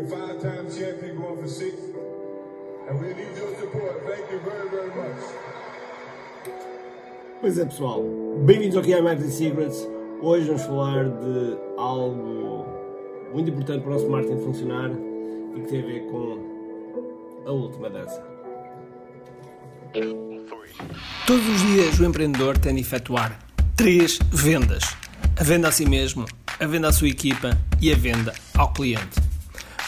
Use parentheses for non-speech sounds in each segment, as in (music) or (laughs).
a five-time champion going for six. And we need your support. Thank you very, very much. Pois é, pessoal. Bem-vindos ao Marketing Secrets. Hoje vamos falar de algo muito importante para o nosso marketing funcionar e que tem a ver com a última dança. Todos os dias o empreendedor tem de efetuar três vendas: a venda a si mesmo, a venda à sua equipa e a venda ao cliente.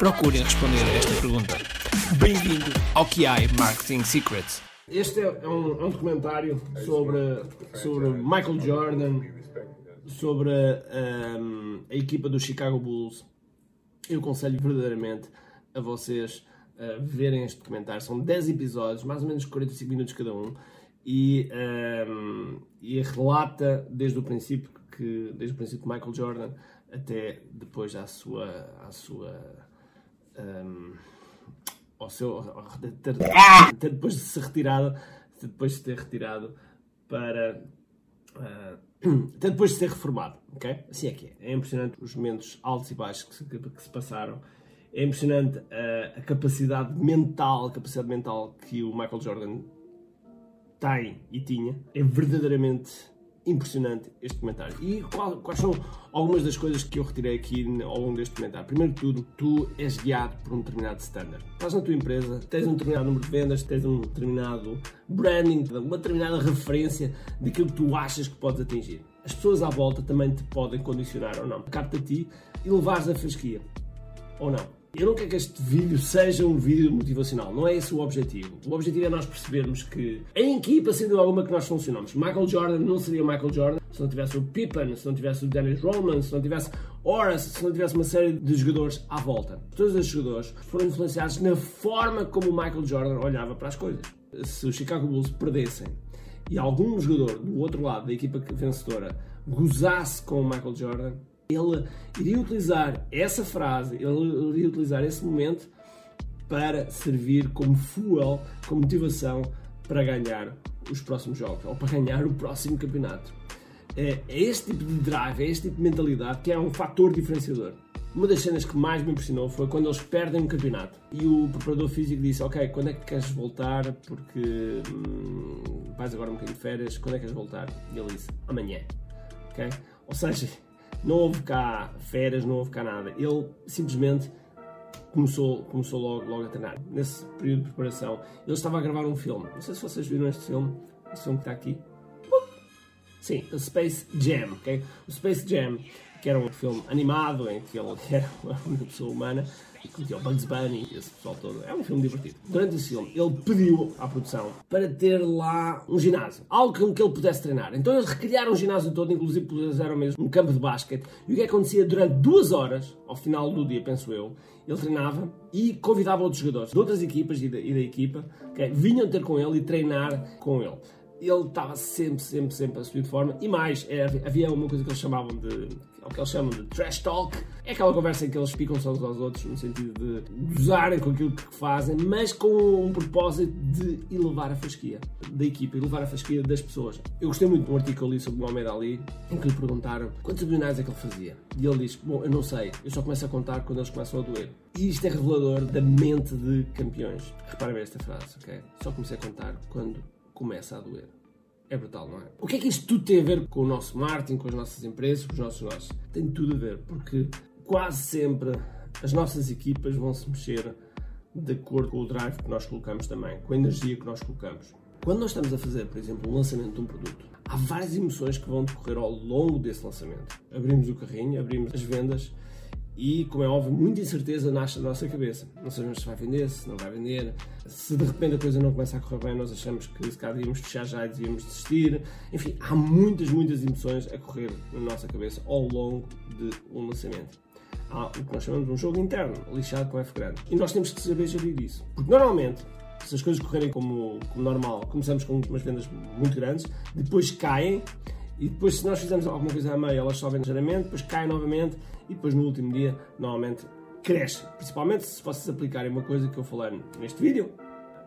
procurem responder a esta pergunta. Bem-vindo ao QI Marketing Secrets. Este é um, é um documentário sobre, sobre Michael Jordan, sobre um, a equipa do Chicago Bulls. Eu aconselho verdadeiramente a vocês uh, verem este documentário. São 10 episódios, mais ou menos 45 minutos cada um, e, um, e relata desde o princípio que desde o princípio de Michael Jordan até depois à sua à sua um, ao seu até depois de se retirado depois de ter retirado para uh, até depois de ser reformado ok? Assim é que é. É impressionante os momentos altos e baixos que se, que se passaram. É impressionante a, a capacidade mental a capacidade mental que o Michael Jordan tem e tinha. É verdadeiramente impressionante este comentário. E qual, quais são algumas das coisas que eu retirei aqui ao longo deste comentário? Primeiro de tudo, tu és guiado por um determinado standard. Estás na tua empresa, tens um determinado número de vendas, tens um determinado branding, uma determinada referência daquilo que tu achas que podes atingir. As pessoas à volta também te podem condicionar ou não. Capta a ti e levares a fasquia. Ou não. Eu não quero que este vídeo seja um vídeo motivacional, não é esse o objetivo. O objetivo é nós percebermos que em equipa, sendo alguma que nós funcionamos, Michael Jordan não seria Michael Jordan se não tivesse o Pippen, se não tivesse o Dennis Rodman, se não tivesse Horace, se não tivesse uma série de jogadores à volta. Todos esses jogadores foram influenciados na forma como o Michael Jordan olhava para as coisas. Se os Chicago Bulls perdessem e algum jogador do outro lado da equipa vencedora gozasse com o Michael Jordan, ele iria utilizar essa frase, ele iria utilizar esse momento para servir como fuel, como motivação para ganhar os próximos jogos ou para ganhar o próximo campeonato. É, é este tipo de drive, é este tipo de mentalidade que é um fator diferenciador. Uma das cenas que mais me impressionou foi quando eles perdem um campeonato e o preparador físico disse: Ok, quando é que queres voltar? Porque hum, vais agora um bocadinho de férias, quando é que queres voltar? E ele disse: Amanhã. Ok? Ou seja, não houve cá férias, não houve cá nada. Ele simplesmente começou, começou logo, logo a treinar. Nesse período de preparação, ele estava a gravar um filme. Não sei se vocês viram este filme, este filme que está aqui. Sim, Space Jam, ok? O Space Jam, que era um filme animado em que ele era (laughs) uma pessoa humana que tinha o Bugs Bunny e esse pessoal todo. É um filme divertido. Durante esse filme, ele pediu à produção para ter lá um ginásio, algo com que ele pudesse treinar. Então eles recriaram o ginásio todo, inclusive puseram mesmo um campo de basquete. E o que acontecia durante duas horas, ao final do dia, penso eu, ele treinava e convidava outros jogadores de outras equipas e da, e da equipa que vinham ter com ele e treinar com ele ele estava sempre, sempre, sempre a subir de forma. E mais, é, havia uma coisa que eles chamavam de. o que eles chamam de trash talk. É aquela conversa em que eles picam-se uns aos outros, no sentido de gozarem com aquilo que fazem, mas com um propósito de elevar a fasquia da equipa, elevar a fasquia das pessoas. Eu gostei muito de um artigo ali sobre o Mohamed Ali, em que lhe perguntaram quantos abdominais é que ele fazia. E ele diz: Bom, eu não sei, eu só começo a contar quando eles começam a doer. E isto é revelador da mente de campeões. Reparem bem esta frase, ok? Só comecei a contar quando começa a doer. É brutal, não é? O que é que isto tudo tem a ver com o nosso marketing, com as nossas empresas, com os nossos negócios? Tem tudo a ver, porque quase sempre as nossas equipas vão se mexer de acordo com o drive que nós colocamos também, com a energia que nós colocamos. Quando nós estamos a fazer, por exemplo, o lançamento de um produto, há várias emoções que vão decorrer ao longo desse lançamento. Abrimos o carrinho, abrimos as vendas e, como é óbvio, muita incerteza nasce na nossa cabeça. Não sabemos se vai vender, se não vai vender. Se de repente a coisa não começa a correr bem, nós achamos que se calhar devíamos fechar já e devíamos desistir. Enfim, há muitas, muitas emoções a correr na nossa cabeça ao longo de um lançamento. há o que nós chamamos de um jogo interno, lixado com F grande. E nós temos que saber gerir isso. Porque normalmente, se as coisas correrem como, como normal, começamos com umas vendas muito grandes, depois caem, e depois se nós fizermos alguma coisa a meio, elas sobem ligeiramente, depois caem novamente, e depois no último dia, normalmente, cresce. Principalmente se vocês aplicarem uma coisa que eu falei neste vídeo,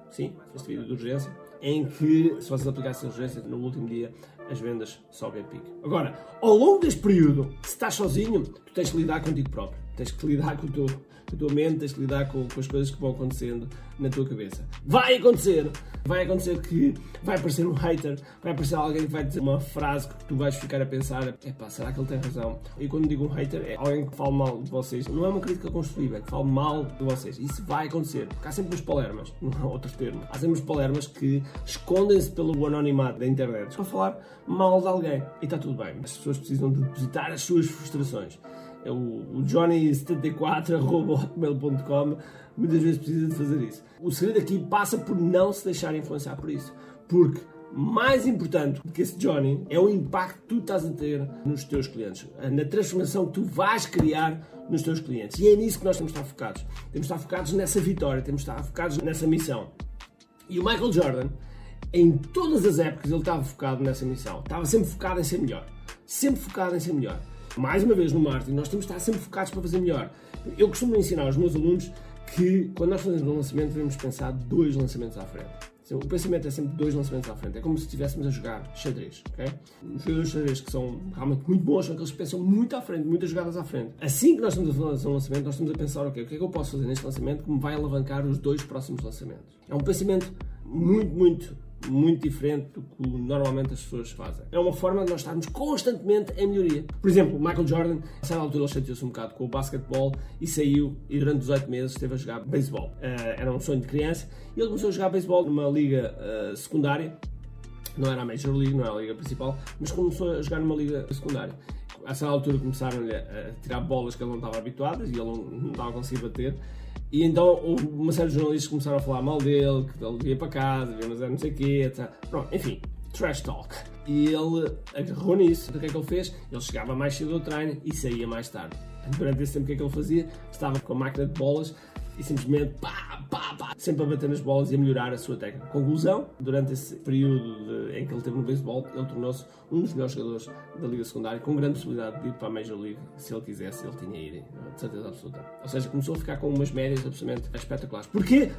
sim, este vídeo de urgência, em que se vocês aplicassem a urgência no último dia, as vendas sobem a pique. Agora, ao longo deste período, se estás sozinho, tu tens que lidar contigo próprio. Tens que lidar com, o teu, com a tua mente, tens que lidar com, com, as coisas que vão acontecendo na tua cabeça. Vai acontecer! Vai acontecer que vai aparecer um hater, vai aparecer alguém que vai dizer uma frase que tu vais ficar a pensar: epá, será que ele tem razão? E quando digo um hater, é alguém que fala mal de vocês. Não é uma crítica construtiva, é que fala mal de vocês. Isso vai acontecer, porque há sempre uns palermas, (laughs) não há outro termo. Há sempre uns palermas que escondem-se pelo anonimato da internet para falar mal de alguém. E está tudo bem. As pessoas precisam de depositar as suas frustrações. É o, o Johnny74.hotmail.com muitas vezes precisa de fazer isso. O segredo aqui passa por não se deixar influenciar por isso. Porque mais importante do que esse Johnny é o impacto que tu estás a ter nos teus clientes, na transformação que tu vais criar nos teus clientes. E é nisso que nós temos de estar focados. Temos de estar focados nessa vitória, temos de estar focados nessa missão. E o Michael Jordan, em todas as épocas, ele estava focado nessa missão. Estava sempre focado em ser melhor. Sempre focado em ser melhor. Mais uma vez, no marketing, nós temos de estar sempre focados para fazer melhor. Eu costumo ensinar aos meus alunos que quando nós fazemos um lançamento devemos pensar dois lançamentos à frente. O pensamento é sempre dois lançamentos à frente. É como se estivéssemos a jogar xadrez, ok? Os jogadores de xadrez que são realmente muito bons são aqueles que pensam muito à frente, muitas jogadas à frente. Assim que nós estamos a fazer um lançamento, nós estamos a pensar, ok, o que é que eu posso fazer neste lançamento que me vai alavancar os dois próximos lançamentos? É um pensamento muito, muito muito diferente do que normalmente as pessoas fazem. É uma forma de nós estarmos constantemente em melhoria. Por exemplo, Michael Jordan, a certa altura ele chateou-se um bocado com o basquetebol e saiu e durante 18 meses esteve a jogar beisebol. Uh, era um sonho de criança e ele começou a jogar beisebol numa liga uh, secundária. Não era a Major League, não era a liga principal, mas começou a jogar numa liga secundária. A certa altura começaram-lhe a tirar bolas que ele não estava habituado e ele não estava a conseguir bater. E então uma série de jornalistas começaram a falar mal dele, que ele ia para casa, ia não sei o quê, etc. Pronto, enfim, trash talk. E ele agarrou nisso. Então o que é que ele fez? Ele chegava mais cedo ao treino e saía mais tarde. Durante esse tempo, o que é que ele fazia? Estava com a máquina de bolas e simplesmente pá, pá, pá, sempre a bater nas bolas e a melhorar a sua técnica. Conclusão, durante esse período de, em que ele teve no beisebol, ele tornou-se um dos melhores jogadores da Liga Secundária, com grande possibilidade de ir para a Major League, se ele quisesse, ele tinha ir, de certeza absoluta. Ou seja, começou a ficar com umas médias absolutamente espetaculares. Porquê?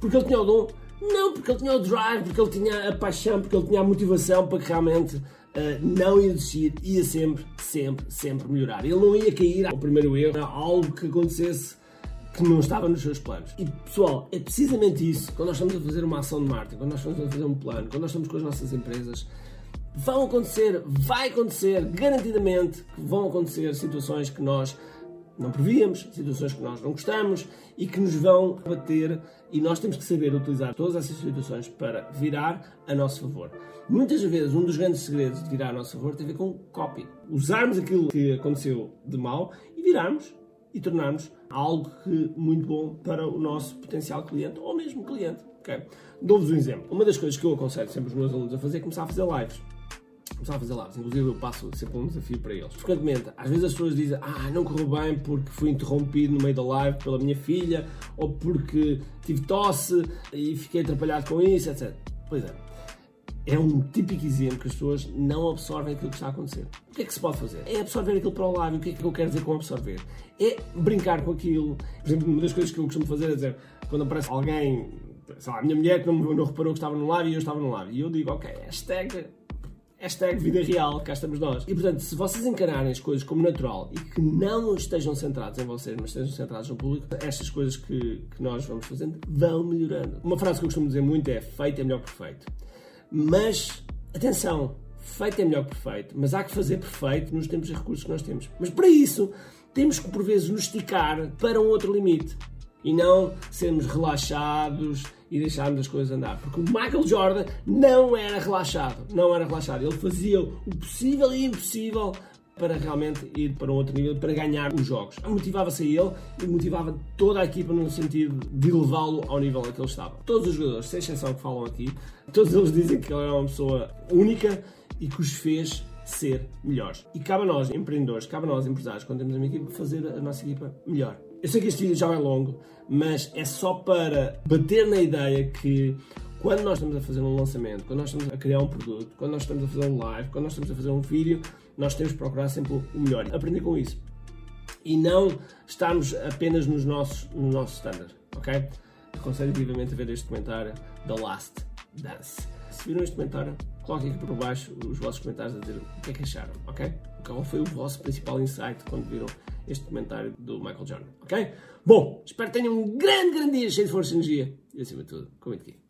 Porque ele tinha o dom? Não, porque ele tinha o drive, porque ele tinha a paixão, porque ele tinha a motivação para que realmente Uh, não ia desistir, ia sempre, sempre, sempre melhorar. Ele não ia cair ao primeiro erro, algo que acontecesse que não estava nos seus planos. E pessoal, é precisamente isso. Quando nós estamos a fazer uma ação de marketing, quando nós estamos a fazer um plano, quando nós estamos com as nossas empresas, vão acontecer, vai acontecer, garantidamente que vão acontecer situações que nós não prevíamos, situações que nós não gostamos e que nos vão bater e nós temos que saber utilizar todas essas situações para virar a nosso favor. Muitas vezes, um dos grandes segredos de virar a nosso favor tem a ver com copy. Usarmos aquilo que aconteceu de mal e virarmos e tornarmos algo que, muito bom para o nosso potencial cliente ou mesmo cliente. Okay? Dou-vos um exemplo. Uma das coisas que eu aconselho sempre os meus alunos a fazer é começar a fazer lives. Começar a fazer lives. Inclusive, eu passo sempre um desafio para eles. Frequentemente, às vezes as pessoas dizem Ah, não correu bem porque fui interrompido no meio da live pela minha filha ou porque tive tosse e fiquei atrapalhado com isso, etc. Pois é é um típico exemplo que as pessoas não absorvem aquilo que está a acontecer. O que é que se pode fazer? É absorver aquilo para o lado. O que é que eu quero dizer com absorver? É brincar com aquilo. Por exemplo, uma das coisas que eu costumo fazer é dizer, quando aparece alguém, sei lá, a minha mulher que não, não reparou que estava no live e eu estava no live. E eu digo, ok, hashtag, hashtag vida real, cá estamos nós. E portanto, se vocês encararem as coisas como natural e que não estejam centrados em vocês, mas estejam centrados no público, estas coisas que, que nós vamos fazendo vão melhorando. Uma frase que eu costumo dizer muito é feito é melhor que perfeito. Mas, atenção, feito é melhor que perfeito, mas há que fazer perfeito nos tempos e recursos que nós temos. Mas para isso, temos que por vezes nos esticar para um outro limite e não sermos relaxados e deixarmos as coisas andar. Porque o Michael Jordan não era relaxado, não era relaxado. Ele fazia o possível e impossível para realmente ir para um outro nível, para ganhar os jogos. Motivava-se ele e motivava toda a equipa no sentido de levá-lo ao nível a que ele estava. Todos os jogadores, sem exceção que falam aqui, todos eles dizem que ele era uma pessoa única e que os fez ser melhores. E cabe a nós, empreendedores, cabe a nós, empresários, quando temos uma equipa, fazer a nossa equipa melhor. Eu sei que este vídeo já é longo, mas é só para bater na ideia que quando nós estamos a fazer um lançamento, quando nós estamos a criar um produto, quando nós estamos a fazer um live, quando nós estamos a fazer um vídeo, nós temos que procurar sempre o melhor. Aprender com isso. E não estarmos apenas nos nossos, no nosso standard, ok? Aconselho vivamente a ver este comentário, The Last Dance. Se viram este comentário, coloquem aqui por baixo os vossos comentários a dizer o que é que acharam, ok? Qual foi o vosso principal insight quando viram este comentário do Michael Jordan, ok? Bom, espero que tenham um grande, grande dia cheio de força e energia e acima de tudo, comente aqui.